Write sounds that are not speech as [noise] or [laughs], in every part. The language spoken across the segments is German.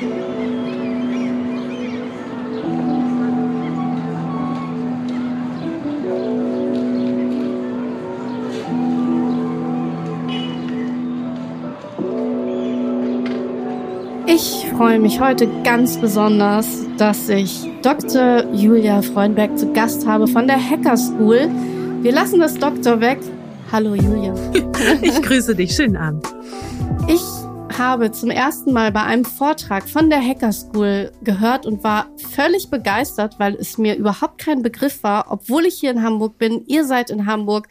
Ich freue mich heute ganz besonders, dass ich Dr. Julia Freundberg zu Gast habe von der Hacker School. Wir lassen das Doktor weg. Hallo Julia. [laughs] Ich grüße dich. Schönen Abend. Habe zum ersten Mal bei einem Vortrag von der Hacker School gehört und war völlig begeistert, weil es mir überhaupt kein Begriff war, obwohl ich hier in Hamburg bin. Ihr seid in Hamburg.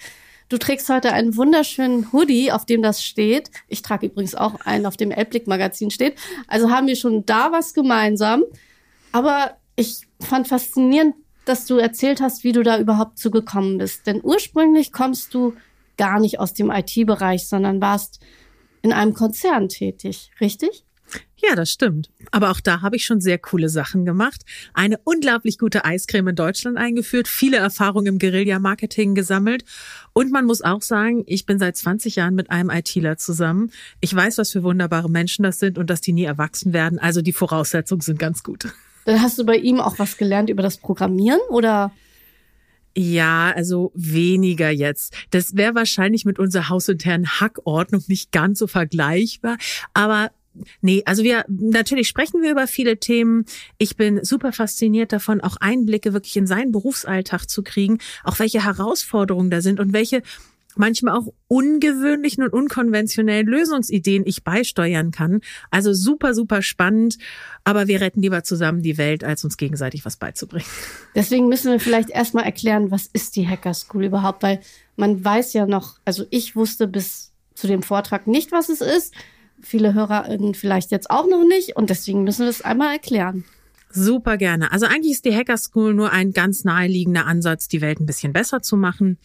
Du trägst heute einen wunderschönen Hoodie, auf dem das steht. Ich trage übrigens auch einen, auf dem Elblick Magazin steht. Also haben wir schon da was gemeinsam. Aber ich fand faszinierend, dass du erzählt hast, wie du da überhaupt zugekommen bist. Denn ursprünglich kommst du gar nicht aus dem IT-Bereich, sondern warst in einem Konzern tätig, richtig? Ja, das stimmt. Aber auch da habe ich schon sehr coole Sachen gemacht. Eine unglaublich gute Eiscreme in Deutschland eingeführt, viele Erfahrungen im Guerilla-Marketing gesammelt. Und man muss auch sagen, ich bin seit 20 Jahren mit einem ITler zusammen. Ich weiß, was für wunderbare Menschen das sind und dass die nie erwachsen werden. Also die Voraussetzungen sind ganz gut. Dann hast du bei ihm auch was gelernt über das Programmieren oder? Ja, also weniger jetzt. Das wäre wahrscheinlich mit unserer hausinternen Hackordnung nicht ganz so vergleichbar. Aber Nee, also wir natürlich sprechen wir über viele Themen. Ich bin super fasziniert davon, auch Einblicke wirklich in seinen Berufsalltag zu kriegen, auch welche Herausforderungen da sind und welche manchmal auch ungewöhnlichen und unkonventionellen Lösungsideen ich beisteuern kann. Also super, super spannend. Aber wir retten lieber zusammen die Welt, als uns gegenseitig was beizubringen. Deswegen müssen wir vielleicht erstmal erklären, was ist die Hacker School überhaupt? Weil man weiß ja noch, also ich wusste bis zu dem Vortrag nicht, was es ist viele HörerInnen vielleicht jetzt auch noch nicht und deswegen müssen wir es einmal erklären. Super gerne. Also eigentlich ist die Hacker School nur ein ganz naheliegender Ansatz, die Welt ein bisschen besser zu machen,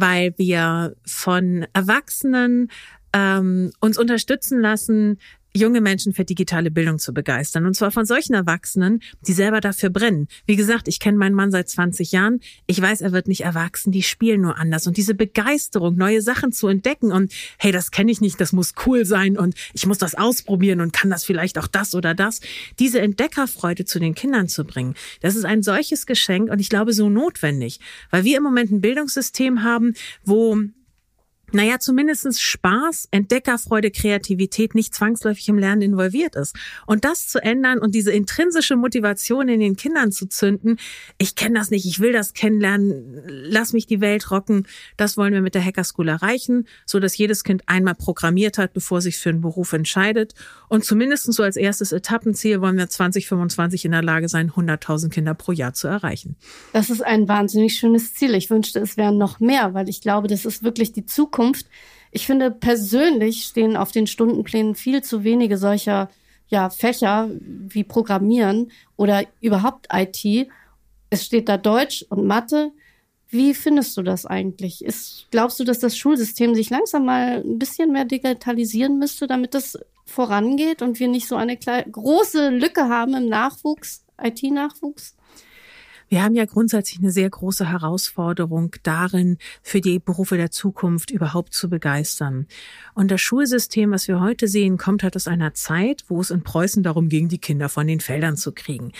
weil wir von Erwachsenen ähm, uns unterstützen lassen, junge Menschen für digitale Bildung zu begeistern. Und zwar von solchen Erwachsenen, die selber dafür brennen. Wie gesagt, ich kenne meinen Mann seit 20 Jahren. Ich weiß, er wird nicht erwachsen. Die spielen nur anders. Und diese Begeisterung, neue Sachen zu entdecken und hey, das kenne ich nicht, das muss cool sein und ich muss das ausprobieren und kann das vielleicht auch das oder das. Diese Entdeckerfreude zu den Kindern zu bringen, das ist ein solches Geschenk und ich glaube so notwendig, weil wir im Moment ein Bildungssystem haben, wo naja, zumindestens Spaß, Entdeckerfreude, Kreativität nicht zwangsläufig im Lernen involviert ist. Und das zu ändern und diese intrinsische Motivation in den Kindern zu zünden, ich kenne das nicht, ich will das kennenlernen, lass mich die Welt rocken, das wollen wir mit der Hacker School erreichen, so dass jedes Kind einmal programmiert hat, bevor sich für einen Beruf entscheidet. Und zumindest so als erstes Etappenziel wollen wir 2025 in der Lage sein, 100.000 Kinder pro Jahr zu erreichen. Das ist ein wahnsinnig schönes Ziel. Ich wünschte, es wären noch mehr, weil ich glaube, das ist wirklich die Zukunft Zukunft. Ich finde persönlich stehen auf den Stundenplänen viel zu wenige solcher ja, Fächer wie Programmieren oder überhaupt IT. Es steht da Deutsch und Mathe. Wie findest du das eigentlich? Ist, glaubst du, dass das Schulsystem sich langsam mal ein bisschen mehr digitalisieren müsste, damit das vorangeht und wir nicht so eine große Lücke haben im Nachwuchs, IT-Nachwuchs? Wir haben ja grundsätzlich eine sehr große Herausforderung darin, für die Berufe der Zukunft überhaupt zu begeistern. Und das Schulsystem, was wir heute sehen, kommt halt aus einer Zeit, wo es in Preußen darum ging, die Kinder von den Feldern zu kriegen.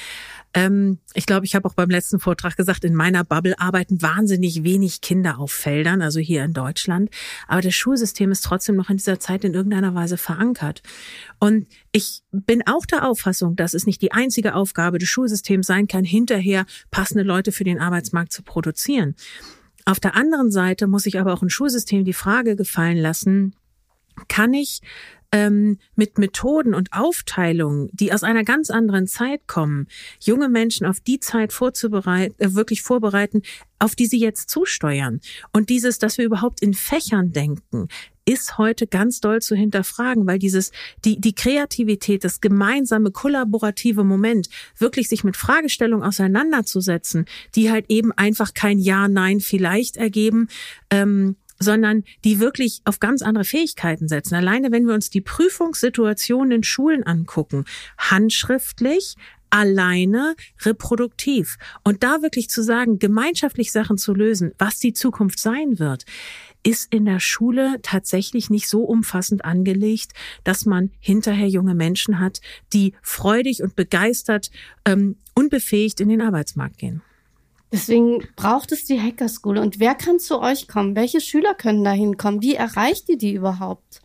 Ähm, ich glaube, ich habe auch beim letzten Vortrag gesagt, in meiner Bubble arbeiten wahnsinnig wenig Kinder auf Feldern, also hier in Deutschland. Aber das Schulsystem ist trotzdem noch in dieser Zeit in irgendeiner Weise verankert. Und ich bin auch der Auffassung, dass es nicht die einzige Aufgabe des Schulsystems sein kann, hinterher passende Leute für den Arbeitsmarkt zu produzieren. Auf der anderen Seite muss ich aber auch ein Schulsystem die Frage gefallen lassen, kann ich ähm, mit Methoden und Aufteilungen, die aus einer ganz anderen Zeit kommen, junge Menschen auf die Zeit vorzubereiten, äh, wirklich vorbereiten, auf die sie jetzt zusteuern. Und dieses, dass wir überhaupt in Fächern denken, ist heute ganz doll zu hinterfragen, weil dieses, die, die Kreativität, das gemeinsame, kollaborative Moment, wirklich sich mit Fragestellungen auseinanderzusetzen, die halt eben einfach kein Ja, Nein vielleicht ergeben, ähm, sondern die wirklich auf ganz andere Fähigkeiten setzen. Alleine wenn wir uns die Prüfungssituationen in Schulen angucken, handschriftlich, alleine reproduktiv. Und da wirklich zu sagen, gemeinschaftlich Sachen zu lösen, was die Zukunft sein wird. ist in der Schule tatsächlich nicht so umfassend angelegt, dass man hinterher junge Menschen hat, die freudig und begeistert ähm, unbefähigt in den Arbeitsmarkt gehen. Deswegen braucht es die Hacker School. Und wer kann zu euch kommen? Welche Schüler können da hinkommen? Wie erreicht ihr die überhaupt?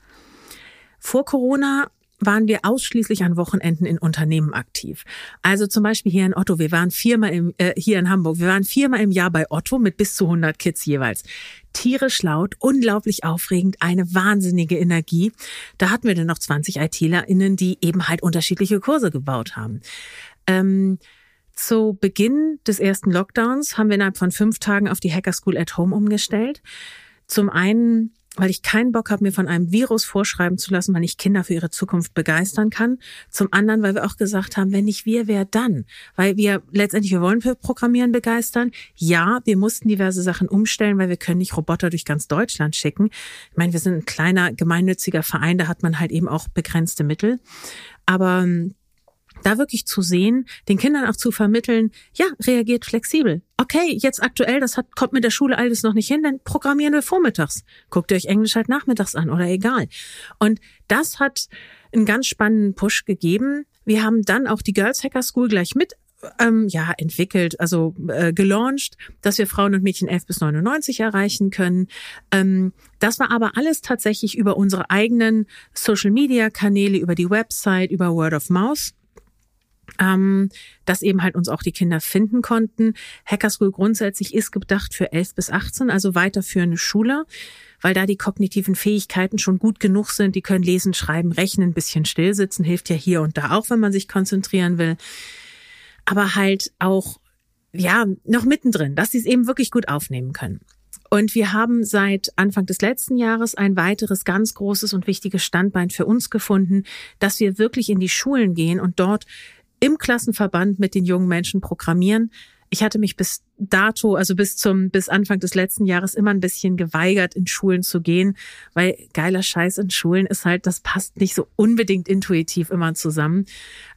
Vor Corona waren wir ausschließlich an Wochenenden in Unternehmen aktiv. Also zum Beispiel hier in Otto, wir waren viermal im, äh, hier in Hamburg, wir waren viermal im Jahr bei Otto mit bis zu 100 Kids jeweils. Tierisch laut, unglaublich aufregend, eine wahnsinnige Energie. Da hatten wir dann noch 20 ITlerInnen, die eben halt unterschiedliche Kurse gebaut haben. Ähm, zu Beginn des ersten Lockdowns haben wir innerhalb von fünf Tagen auf die Hacker School at Home umgestellt. Zum einen weil ich keinen Bock habe, mir von einem Virus vorschreiben zu lassen, wann ich Kinder für ihre Zukunft begeistern kann. Zum anderen, weil wir auch gesagt haben, wenn nicht wir, wer dann? Weil wir letztendlich, wir wollen für Programmieren begeistern. Ja, wir mussten diverse Sachen umstellen, weil wir können nicht Roboter durch ganz Deutschland schicken. Ich meine, wir sind ein kleiner gemeinnütziger Verein, da hat man halt eben auch begrenzte Mittel. Aber ähm, da wirklich zu sehen, den Kindern auch zu vermitteln, ja, reagiert flexibel. Okay, jetzt aktuell, das hat, kommt mit der Schule alles noch nicht hin, dann programmieren wir vormittags. Guckt ihr euch Englisch halt nachmittags an oder egal. Und das hat einen ganz spannenden Push gegeben. Wir haben dann auch die Girls Hacker School gleich mit ähm, ja entwickelt, also äh, gelauncht, dass wir Frauen und Mädchen 11 bis 99 erreichen können. Ähm, das war aber alles tatsächlich über unsere eigenen Social Media Kanäle, über die Website, über Word of Mouth ähm, dass eben halt uns auch die Kinder finden konnten. Hacker School grundsätzlich ist gedacht für 11 bis 18, also weiterführende Schule, weil da die kognitiven Fähigkeiten schon gut genug sind. Die können lesen, schreiben, rechnen, ein bisschen stillsitzen, hilft ja hier und da auch, wenn man sich konzentrieren will. Aber halt auch, ja, noch mittendrin, dass sie es eben wirklich gut aufnehmen können. Und wir haben seit Anfang des letzten Jahres ein weiteres ganz großes und wichtiges Standbein für uns gefunden, dass wir wirklich in die Schulen gehen und dort im Klassenverband mit den jungen Menschen programmieren. Ich hatte mich bis dato, also bis zum, bis Anfang des letzten Jahres immer ein bisschen geweigert, in Schulen zu gehen, weil geiler Scheiß in Schulen ist halt, das passt nicht so unbedingt intuitiv immer zusammen.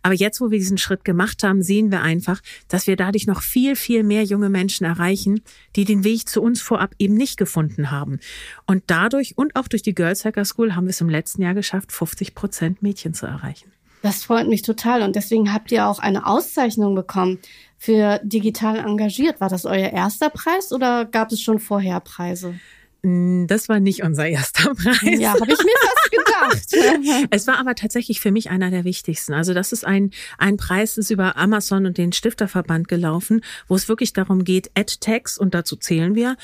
Aber jetzt, wo wir diesen Schritt gemacht haben, sehen wir einfach, dass wir dadurch noch viel, viel mehr junge Menschen erreichen, die den Weg zu uns vorab eben nicht gefunden haben. Und dadurch und auch durch die Girls Hacker School haben wir es im letzten Jahr geschafft, 50 Prozent Mädchen zu erreichen. Das freut mich total und deswegen habt ihr auch eine Auszeichnung bekommen für digital engagiert. War das euer erster Preis oder gab es schon vorher Preise? Mm, das war nicht unser erster Preis. Ja, habe ich mir fast [laughs] gedacht. es war aber tatsächlich für mich einer der wichtigsten. Also das ist ein, ein Preis, ist über Amazon und den Stifterverband gelaufen, wo es wirklich darum geht, AdTags, und dazu zählen wir,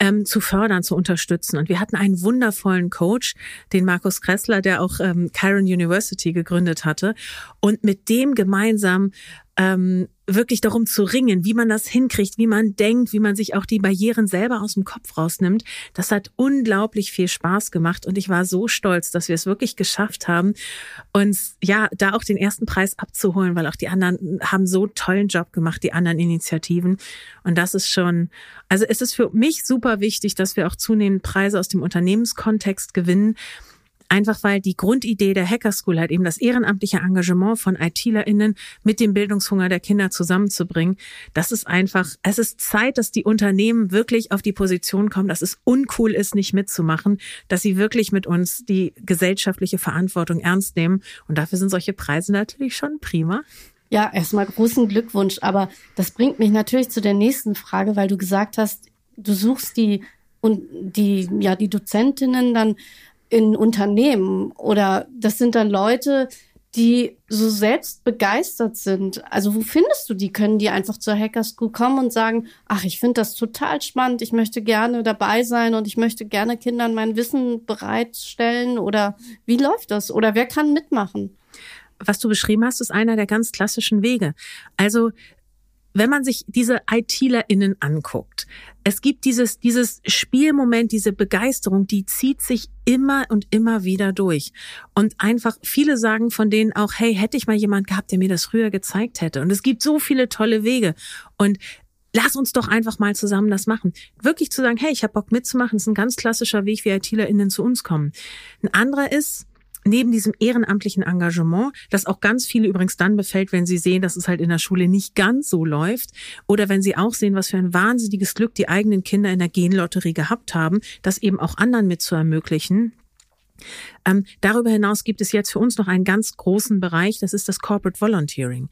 ähm, zu fördern, zu unterstützen. Und wir hatten einen wundervollen Coach, den Markus Kressler, der auch ähm, Chiron University gegründet hatte. Und mit dem gemeinsam ähm, wirklich darum zu ringen, wie man das hinkriegt, wie man denkt, wie man sich auch die Barrieren selber aus dem Kopf rausnimmt. Das hat unglaublich viel Spaß gemacht und ich war so stolz, dass wir es wirklich geschafft haben, uns ja da auch den ersten Preis abzuholen, weil auch die anderen haben so tollen Job gemacht, die anderen Initiativen. Und das ist schon, also es ist für mich super wichtig, dass wir auch zunehmend Preise aus dem Unternehmenskontext gewinnen Einfach weil die Grundidee der Hacker School halt eben das ehrenamtliche Engagement von ITlerInnen mit dem Bildungshunger der Kinder zusammenzubringen. Das ist einfach, es ist Zeit, dass die Unternehmen wirklich auf die Position kommen, dass es uncool ist, nicht mitzumachen, dass sie wirklich mit uns die gesellschaftliche Verantwortung ernst nehmen. Und dafür sind solche Preise natürlich schon prima. Ja, erstmal großen Glückwunsch. Aber das bringt mich natürlich zu der nächsten Frage, weil du gesagt hast, du suchst die und die, ja, die Dozentinnen dann in Unternehmen oder das sind dann Leute, die so selbst begeistert sind. Also wo findest du die? Können die einfach zur Hacker School kommen und sagen, ach, ich finde das total spannend, ich möchte gerne dabei sein und ich möchte gerne Kindern mein Wissen bereitstellen oder wie läuft das? Oder wer kann mitmachen? was du beschrieben hast, ist einer der ganz klassischen Wege. Also wenn man sich diese ITlerInnen anguckt, es gibt dieses, dieses Spielmoment, diese Begeisterung, die zieht sich immer und immer wieder durch. Und einfach, viele sagen von denen auch, hey, hätte ich mal jemand gehabt, der mir das früher gezeigt hätte. Und es gibt so viele tolle Wege. Und lass uns doch einfach mal zusammen das machen. Wirklich zu sagen, hey, ich habe Bock mitzumachen, ist ein ganz klassischer Weg, wie ITlerInnen zu uns kommen. Ein anderer ist, neben diesem ehrenamtlichen Engagement, das auch ganz viele übrigens dann befällt, wenn sie sehen, dass es halt in der Schule nicht ganz so läuft oder wenn sie auch sehen, was für ein wahnsinniges Glück die eigenen Kinder in der Genlotterie gehabt haben, das eben auch anderen mit zu ermöglichen. Ähm, darüber hinaus gibt es jetzt für uns noch einen ganz großen Bereich, das ist das Corporate Volunteering.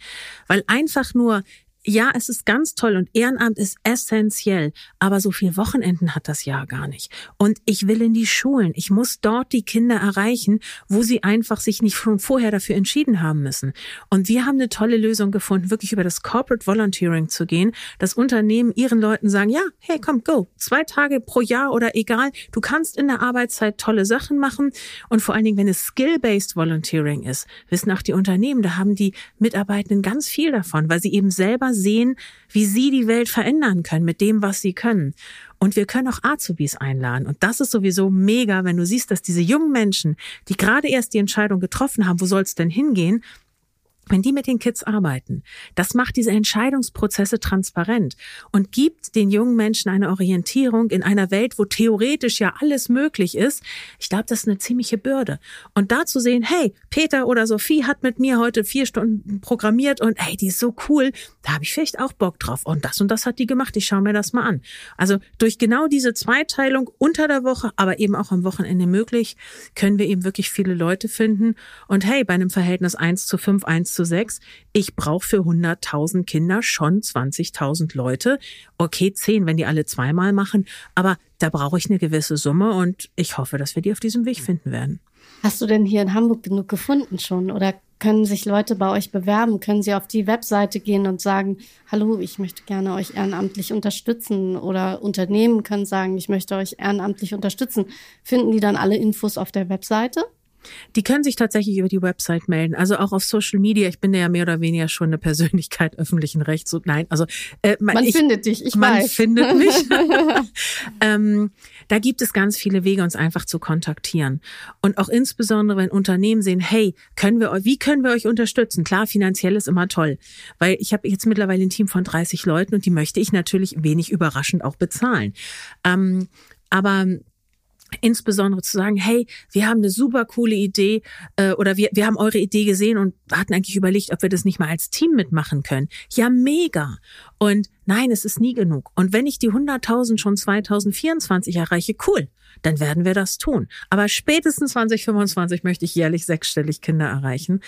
Weil einfach nur ja, es ist ganz toll und Ehrenamt ist essentiell, aber so viel Wochenenden hat das Jahr gar nicht. Und ich will in die Schulen. Ich muss dort die Kinder erreichen, wo sie einfach sich nicht schon vorher dafür entschieden haben müssen. Und wir haben eine tolle Lösung gefunden, wirklich über das Corporate Volunteering zu gehen, dass Unternehmen ihren Leuten sagen, ja, hey, komm, go. Zwei Tage pro Jahr oder egal. Du kannst in der Arbeitszeit tolle Sachen machen. Und vor allen Dingen, wenn es Skill-Based Volunteering ist, wissen auch die Unternehmen, da haben die Mitarbeitenden ganz viel davon, weil sie eben selber sehen, wie sie die Welt verändern können mit dem, was sie können. Und wir können auch Azubis einladen. Und das ist sowieso mega, wenn du siehst, dass diese jungen Menschen, die gerade erst die Entscheidung getroffen haben, wo soll es denn hingehen, wenn die mit den Kids arbeiten, das macht diese Entscheidungsprozesse transparent und gibt den jungen Menschen eine Orientierung in einer Welt, wo theoretisch ja alles möglich ist. Ich glaube, das ist eine ziemliche Bürde. Und da zu sehen, hey, Peter oder Sophie hat mit mir heute vier Stunden programmiert und hey, die ist so cool, da habe ich vielleicht auch Bock drauf. Und das und das hat die gemacht, ich schaue mir das mal an. Also durch genau diese Zweiteilung unter der Woche, aber eben auch am Wochenende möglich, können wir eben wirklich viele Leute finden. Und hey, bei einem Verhältnis eins zu fünf eins zu 6. Ich brauche für 100.000 Kinder schon 20.000 Leute. Okay, 10, wenn die alle zweimal machen. Aber da brauche ich eine gewisse Summe und ich hoffe, dass wir die auf diesem Weg finden werden. Hast du denn hier in Hamburg genug gefunden schon? Oder können sich Leute bei euch bewerben? Können sie auf die Webseite gehen und sagen, hallo, ich möchte gerne euch ehrenamtlich unterstützen? Oder Unternehmen können sagen, ich möchte euch ehrenamtlich unterstützen. Finden die dann alle Infos auf der Webseite? Die können sich tatsächlich über die Website melden. Also auch auf Social Media. Ich bin ja mehr oder weniger schon eine Persönlichkeit [laughs] öffentlichen Rechts. Und nein, also äh, man, man ich, findet dich. Ich man weiß. findet [laughs] mich. [laughs] ähm, da gibt es ganz viele Wege, uns einfach zu kontaktieren. Und auch insbesondere, wenn Unternehmen sehen, hey, können wir, wie können wir euch unterstützen? Klar, finanziell ist immer toll, weil ich habe jetzt mittlerweile ein Team von 30 Leuten und die möchte ich natürlich wenig überraschend auch bezahlen. Ähm, aber insbesondere zu sagen, hey, wir haben eine super coole Idee äh, oder wir, wir haben eure Idee gesehen und hatten eigentlich überlegt, ob wir das nicht mal als Team mitmachen können. Ja, mega. Und nein, es ist nie genug. Und wenn ich die 100.000 schon 2024 erreiche, cool, dann werden wir das tun. Aber spätestens 2025 möchte ich jährlich sechsstellig Kinder erreichen.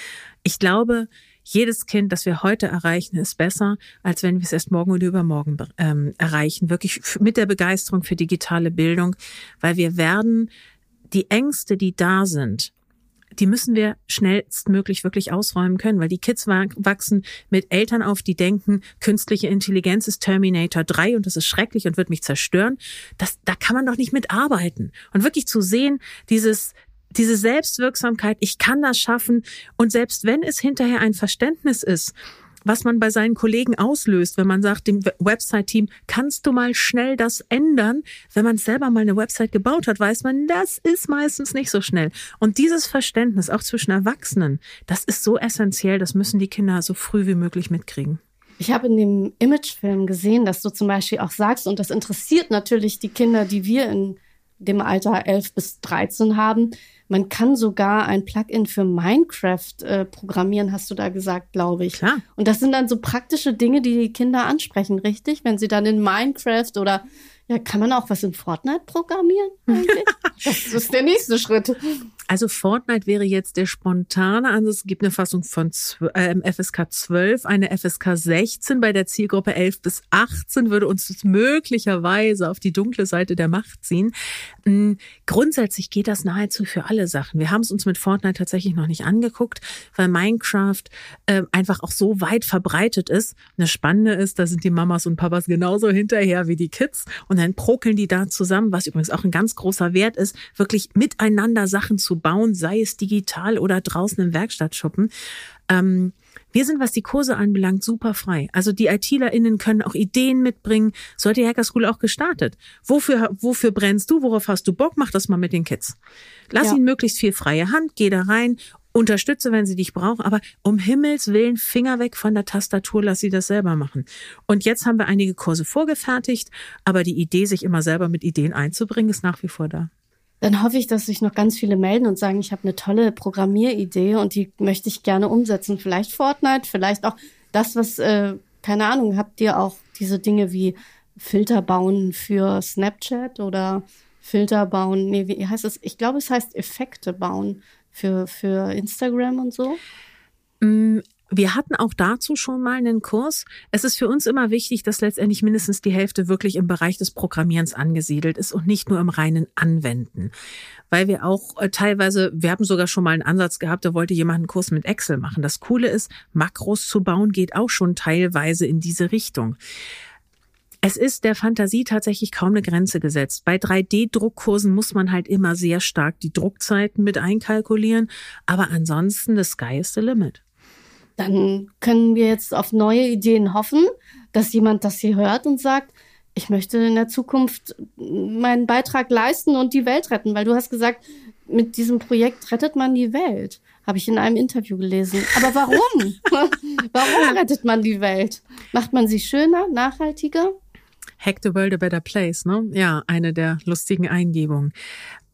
Ich glaube, jedes Kind, das wir heute erreichen, ist besser, als wenn wir es erst morgen oder übermorgen ähm, erreichen. Wirklich mit der Begeisterung für digitale Bildung, weil wir werden die Ängste, die da sind, die müssen wir schnellstmöglich wirklich ausräumen können, weil die Kids wachsen mit Eltern auf, die denken, künstliche Intelligenz ist Terminator 3 und das ist schrecklich und wird mich zerstören. Das, da kann man doch nicht mitarbeiten. Und wirklich zu sehen, dieses, diese Selbstwirksamkeit, ich kann das schaffen. Und selbst wenn es hinterher ein Verständnis ist, was man bei seinen Kollegen auslöst, wenn man sagt dem Website-Team, kannst du mal schnell das ändern? Wenn man selber mal eine Website gebaut hat, weiß man, das ist meistens nicht so schnell. Und dieses Verständnis auch zwischen Erwachsenen, das ist so essentiell, das müssen die Kinder so früh wie möglich mitkriegen. Ich habe in dem Imagefilm gesehen, dass du zum Beispiel auch sagst, und das interessiert natürlich die Kinder, die wir in dem Alter 11 bis 13 haben, man kann sogar ein Plugin für Minecraft äh, programmieren, hast du da gesagt, glaube ich. Klar. Und das sind dann so praktische Dinge, die die Kinder ansprechen, richtig? Wenn sie dann in Minecraft oder ja, kann man auch was in Fortnite programmieren eigentlich? [laughs] das ist der nächste Schritt. Also Fortnite wäre jetzt der spontane Ansatz. Es gibt eine Fassung von äh, FSK 12, eine FSK 16. Bei der Zielgruppe 11 bis 18 würde uns das möglicherweise auf die dunkle Seite der Macht ziehen. Mhm. Grundsätzlich geht das nahezu für alle Sachen. Wir haben es uns mit Fortnite tatsächlich noch nicht angeguckt, weil Minecraft äh, einfach auch so weit verbreitet ist. Das Spannende ist, da sind die Mamas und Papas genauso hinterher wie die Kids und dann prokeln die da zusammen, was übrigens auch ein ganz großer Wert ist, wirklich miteinander Sachen zu bauen, sei es digital oder draußen im Werkstattschuppen. Ähm, wir sind, was die Kurse anbelangt, super frei. Also die ITlerInnen können auch Ideen mitbringen. So hat die Hacker School auch gestartet. Wofür, wofür brennst du? Worauf hast du Bock? Mach das mal mit den Kids. Lass ja. ihnen möglichst viel freie Hand. Geh da rein. Unterstütze, wenn sie dich brauchen. Aber um Himmels Willen, Finger weg von der Tastatur. Lass sie das selber machen. Und jetzt haben wir einige Kurse vorgefertigt. Aber die Idee, sich immer selber mit Ideen einzubringen, ist nach wie vor da. dann hoffe ich, dass sich noch ganz viele melden und sagen, ich habe eine tolle Programmieridee und die möchte ich gerne umsetzen. Vielleicht Fortnite, vielleicht auch das, was, äh, keine Ahnung, habt ihr auch diese Dinge wie Filter bauen für Snapchat oder Filter bauen, nee, wie heißt es? Ich glaube, es heißt Effekte bauen für, für Instagram und so. Mm, wir hatten auch dazu schon mal einen Kurs. Es ist für uns immer wichtig, dass letztendlich mindestens die Hälfte wirklich im Bereich des Programmierens angesiedelt ist und nicht nur im reinen Anwenden. Weil wir auch äh, teilweise, wir haben sogar schon mal einen Ansatz gehabt, da wollte jemand einen Kurs mit Excel machen. Das Coole ist, Makros zu bauen geht auch schon teilweise in diese Richtung. Es ist der Fantasie tatsächlich kaum eine Grenze gesetzt. Bei 3D-Druckkursen muss man halt immer sehr stark die Druckzeiten mit einkalkulieren. Aber ansonsten, the sky is the limit dann können wir jetzt auf neue Ideen hoffen, dass jemand das hier hört und sagt, ich möchte in der Zukunft meinen Beitrag leisten und die Welt retten, weil du hast gesagt, mit diesem Projekt rettet man die Welt. Habe ich in einem Interview gelesen. Aber warum? [laughs] warum rettet man die Welt? Macht man sie schöner, nachhaltiger? Hack the World a Better Place, ne? Ja, eine der lustigen Eingebungen.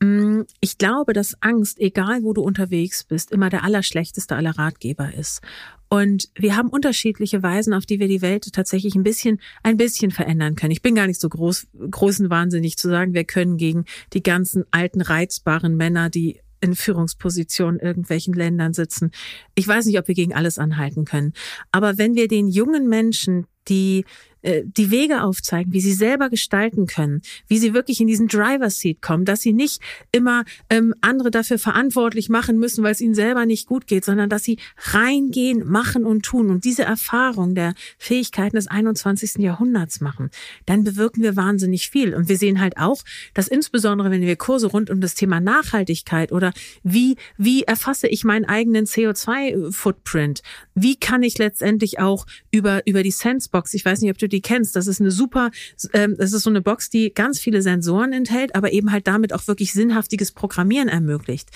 Mm, ich glaube, dass Angst, egal wo du unterwegs bist, immer der allerschlechteste aller Ratgeber ist. Und wir haben unterschiedliche Weisen, auf die wir die Welt tatsächlich ein bisschen, ein bisschen verändern können. Ich bin gar nicht so groß, großen Wahnsinnig zu sagen, wir können gegen die ganzen alten, reizbaren Männer, die in Führungspositionen in irgendwelchen Ländern sitzen. Ich weiß nicht, ob wir gegen alles anhalten können. Aber wenn wir den jungen Menschen, die äh, die Wege aufzeigen, wie sie selber gestalten können, wie sie wirklich in diesen Driver Seat kommen, dass sie nicht immer ähm, andere dafür verantwortlich machen müssen, weil es ihnen selber nicht gut geht, sondern dass sie reingehen, machen und tun und diese Erfahrung der Fähigkeiten des 21. Jahrhunderts machen, dann bewirken wir wahnsinnig viel. Und wir sehen halt auch, dass insbesondere wenn wir Kurse rund um das Thema Nachhaltigkeit oder wie, wie erfasse ich meinen eigenen CO2-Footprint, wie kann ich letztendlich auch über, über die Sensebox, ich weiß nicht, ob du die kennst. Das ist eine super, ähm, das ist so eine Box, die ganz viele Sensoren enthält, aber eben halt damit auch wirklich sinnhaftiges Programmieren ermöglicht.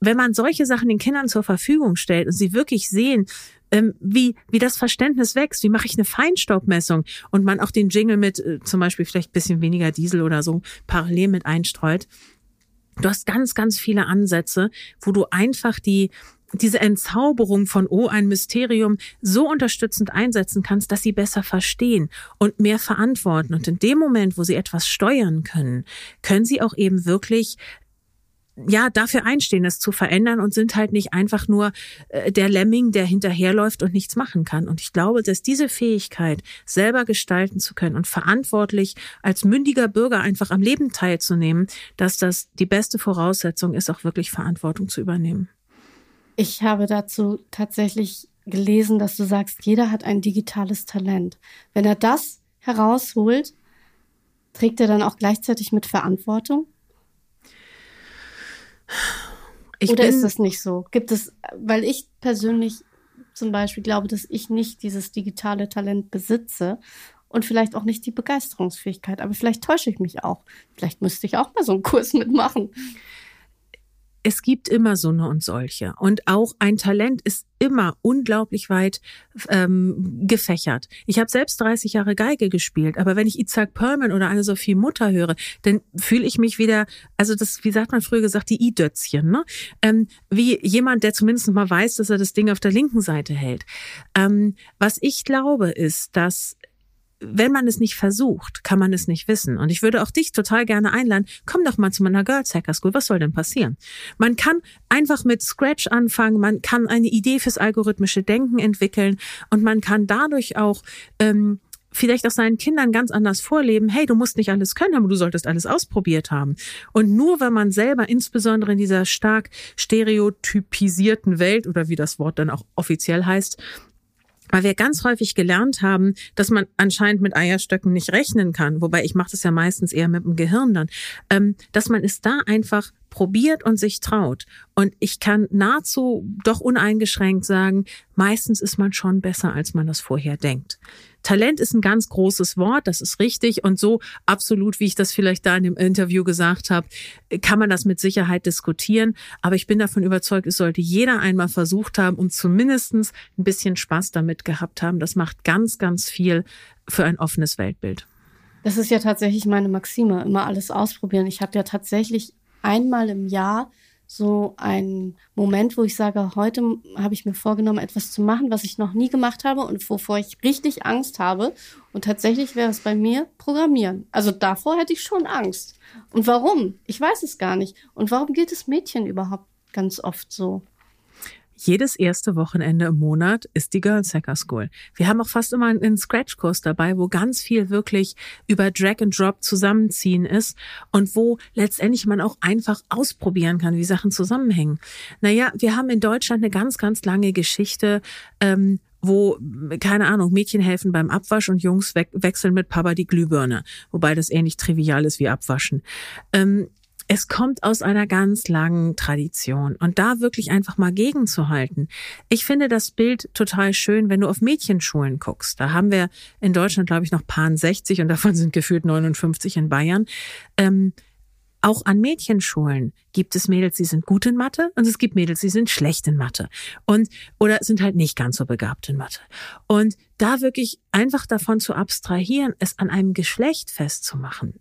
Wenn man solche Sachen den Kindern zur Verfügung stellt und sie wirklich sehen, ähm, wie, wie das Verständnis wächst, wie mache ich eine Feinstaubmessung und man auch den Jingle mit äh, zum Beispiel vielleicht bisschen weniger Diesel oder so parallel mit einstreut. Du hast ganz, ganz viele Ansätze, wo du einfach die, diese Entzauberung von Oh, ein Mysterium so unterstützend einsetzen kannst, dass sie besser verstehen und mehr verantworten. Und in dem Moment, wo sie etwas steuern können, können sie auch eben wirklich ja, dafür einstehen, es zu verändern und sind halt nicht einfach nur äh, der Lemming, der hinterherläuft und nichts machen kann. Und ich glaube, dass diese Fähigkeit, selber gestalten zu können und verantwortlich als mündiger Bürger einfach am Leben teilzunehmen, dass das die beste Voraussetzung ist, auch wirklich Verantwortung zu übernehmen. Ich habe dazu tatsächlich gelesen, dass du sagst, jeder hat ein digitales Talent. Wenn er das herausholt, trägt er dann auch gleichzeitig mit Verantwortung? Ich Oder ist das nicht so? Gibt es, weil ich persönlich zum Beispiel glaube, dass ich nicht dieses digitale Talent besitze und vielleicht auch nicht die Begeisterungsfähigkeit. Aber vielleicht täusche ich mich auch. Vielleicht müsste ich auch mal so einen Kurs mitmachen es gibt immer so eine und solche. Und auch ein Talent ist immer unglaublich weit ähm, gefächert. Ich habe selbst 30 Jahre Geige gespielt, aber wenn ich Isaac Perlman oder eine Sophie Mutter höre, dann fühle ich mich wieder, also das, wie sagt man früher gesagt, die I-Dötzchen, ne? Ähm, wie jemand, der zumindest mal weiß, dass er das Ding auf der linken Seite hält. Ähm, was ich glaube, ist, dass wenn man es nicht versucht, kann man es nicht wissen. Und ich würde auch dich total gerne einladen, komm doch mal zu meiner Girls Hacker School. Was soll denn passieren? Man kann einfach mit Scratch anfangen, man kann eine Idee fürs algorithmische Denken entwickeln und man kann dadurch auch ähm, vielleicht auch seinen Kindern ganz anders vorleben, hey, du musst nicht alles können, aber du solltest alles ausprobiert haben. Und nur wenn man selber, insbesondere in dieser stark stereotypisierten Welt oder wie das Wort dann auch offiziell heißt, weil wir ganz häufig gelernt haben, dass man anscheinend mit Eierstöcken nicht rechnen kann, wobei ich mache das ja meistens eher mit dem Gehirn dann, ähm, dass man es da einfach probiert und sich traut. Und ich kann nahezu doch uneingeschränkt sagen, meistens ist man schon besser, als man das vorher denkt. Talent ist ein ganz großes Wort, das ist richtig. Und so absolut, wie ich das vielleicht da in dem Interview gesagt habe, kann man das mit Sicherheit diskutieren. Aber ich bin davon überzeugt, es sollte jeder einmal versucht haben und zumindestens ein bisschen Spaß damit gehabt haben. Das macht ganz, ganz viel für ein offenes Weltbild. Das ist ja tatsächlich meine Maxime, immer alles ausprobieren. Ich habe ja tatsächlich einmal im Jahr so ein Moment, wo ich sage, heute habe ich mir vorgenommen, etwas zu machen, was ich noch nie gemacht habe und wovor ich richtig Angst habe. Und tatsächlich wäre es bei mir Programmieren. Also davor hätte ich schon Angst. Und warum? Ich weiß es gar nicht. Und warum geht es Mädchen überhaupt ganz oft so? Jedes erste Wochenende im Monat ist die Girls Hacker School. Wir haben auch fast immer einen Scratch-Kurs dabei, wo ganz viel wirklich über Drag and Drop zusammenziehen ist und wo letztendlich man auch einfach ausprobieren kann, wie Sachen zusammenhängen. Naja, wir haben in Deutschland eine ganz, ganz lange Geschichte, ähm, wo, keine Ahnung, Mädchen helfen beim Abwasch und Jungs we wechseln mit Papa die Glühbirne, wobei das ähnlich trivial ist wie Abwaschen. Ähm, es kommt aus einer ganz langen Tradition und da wirklich einfach mal gegenzuhalten. Ich finde das Bild total schön, wenn du auf Mädchenschulen guckst. Da haben wir in Deutschland, glaube ich, noch paar 60 und davon sind gefühlt 59 in Bayern. Ähm, auch an Mädchenschulen gibt es Mädels, die sind gut in Mathe und es gibt Mädels, die sind schlecht in Mathe und oder sind halt nicht ganz so begabt in Mathe. Und da wirklich einfach davon zu abstrahieren, es an einem Geschlecht festzumachen,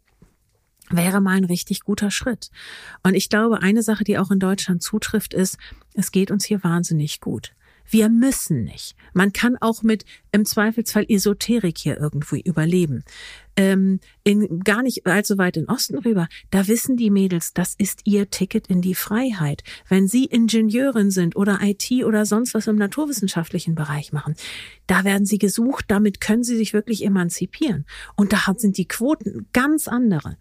wäre mal ein richtig guter Schritt. Und ich glaube, eine Sache, die auch in Deutschland zutrifft, ist, es geht uns hier wahnsinnig gut. Wir müssen nicht. Man kann auch mit im Zweifelsfall Esoterik hier irgendwie überleben. Ähm, in, gar nicht allzu weit in Osten rüber, da wissen die Mädels, das ist ihr Ticket in die Freiheit. Wenn sie Ingenieurin sind oder IT oder sonst was im naturwissenschaftlichen Bereich machen, da werden sie gesucht, damit können sie sich wirklich emanzipieren. Und da sind die Quoten ganz andere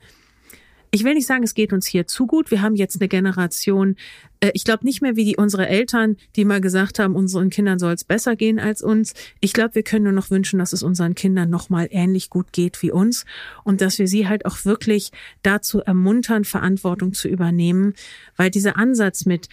ich will nicht sagen, es geht uns hier zu gut. Wir haben jetzt eine Generation, äh, ich glaube nicht mehr wie die unsere Eltern, die mal gesagt haben, unseren Kindern soll es besser gehen als uns. Ich glaube, wir können nur noch wünschen, dass es unseren Kindern noch mal ähnlich gut geht wie uns und dass wir sie halt auch wirklich dazu ermuntern, Verantwortung zu übernehmen, weil dieser Ansatz mit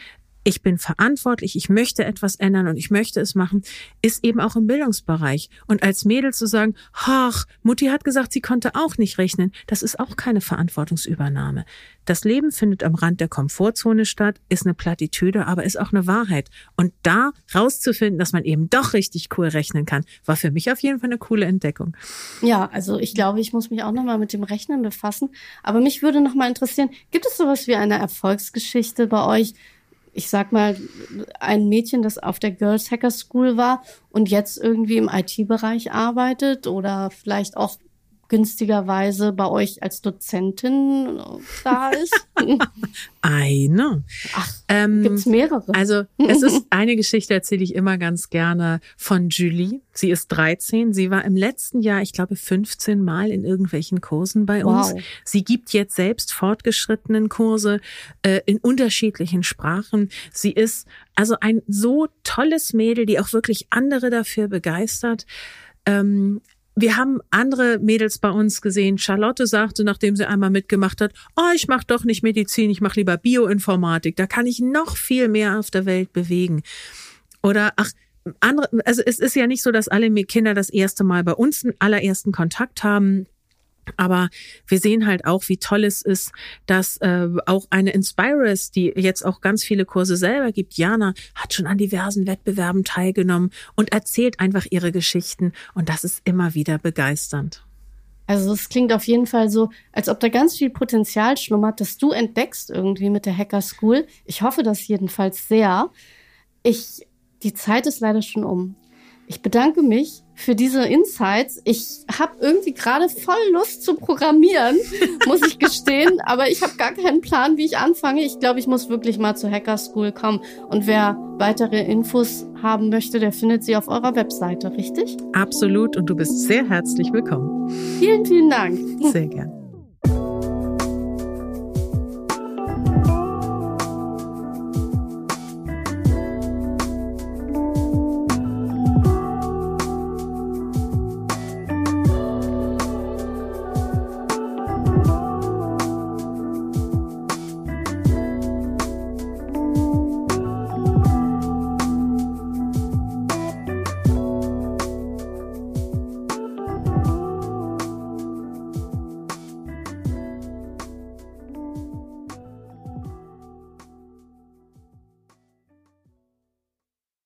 ich bin verantwortlich, ich möchte etwas ändern und ich möchte es machen, ist eben auch im Bildungsbereich. Und als Mädel zu sagen, ach, Mutti hat gesagt, sie konnte auch nicht rechnen, das ist auch keine Verantwortungsübernahme. Das Leben findet am Rand der Komfortzone statt, ist eine Plattitüde, aber ist auch eine Wahrheit. Und da rauszufinden, dass man eben doch richtig cool rechnen kann, war für mich auf jeden Fall eine coole Entdeckung. Ja, also ich glaube, ich muss mich auch nochmal mit dem Rechnen befassen. Aber mich würde nochmal interessieren, gibt es sowas wie eine Erfolgsgeschichte bei euch? Ich sag mal, ein Mädchen, das auf der Girls Hacker School war und jetzt irgendwie im IT-Bereich arbeitet oder vielleicht auch günstigerweise bei euch als Dozentin da ist? [laughs] [laughs] eine. Ach, ähm, gibt's mehrere? Also es ist eine Geschichte, erzähle ich immer ganz gerne von Julie. Sie ist 13. Sie war im letzten Jahr, ich glaube, 15 Mal in irgendwelchen Kursen bei uns. Wow. Sie gibt jetzt selbst fortgeschrittenen Kurse äh, in unterschiedlichen Sprachen. Sie ist also ein so tolles Mädel, die auch wirklich andere dafür begeistert. Ähm, wir haben andere Mädels bei uns gesehen. Charlotte sagte, nachdem sie einmal mitgemacht hat, oh, ich mache doch nicht Medizin, ich mache lieber Bioinformatik. Da kann ich noch viel mehr auf der Welt bewegen. Oder ach, andere, also es ist ja nicht so, dass alle Kinder das erste Mal bei uns einen allerersten Kontakt haben. Aber wir sehen halt auch, wie toll es ist, dass äh, auch eine Inspirus, die jetzt auch ganz viele Kurse selber gibt, Jana, hat schon an diversen Wettbewerben teilgenommen und erzählt einfach ihre Geschichten. Und das ist immer wieder begeisternd. Also es klingt auf jeden Fall so, als ob da ganz viel Potenzial schlummert, dass du entdeckst irgendwie mit der Hacker School. Ich hoffe das jedenfalls sehr. Ich, die Zeit ist leider schon um. Ich bedanke mich für diese Insights. Ich habe irgendwie gerade voll Lust zu programmieren, [laughs] muss ich gestehen, aber ich habe gar keinen Plan, wie ich anfange. Ich glaube, ich muss wirklich mal zur Hacker School kommen. Und wer weitere Infos haben möchte, der findet sie auf eurer Webseite, richtig? Absolut und du bist sehr herzlich willkommen. Vielen, vielen Dank. Sehr gern.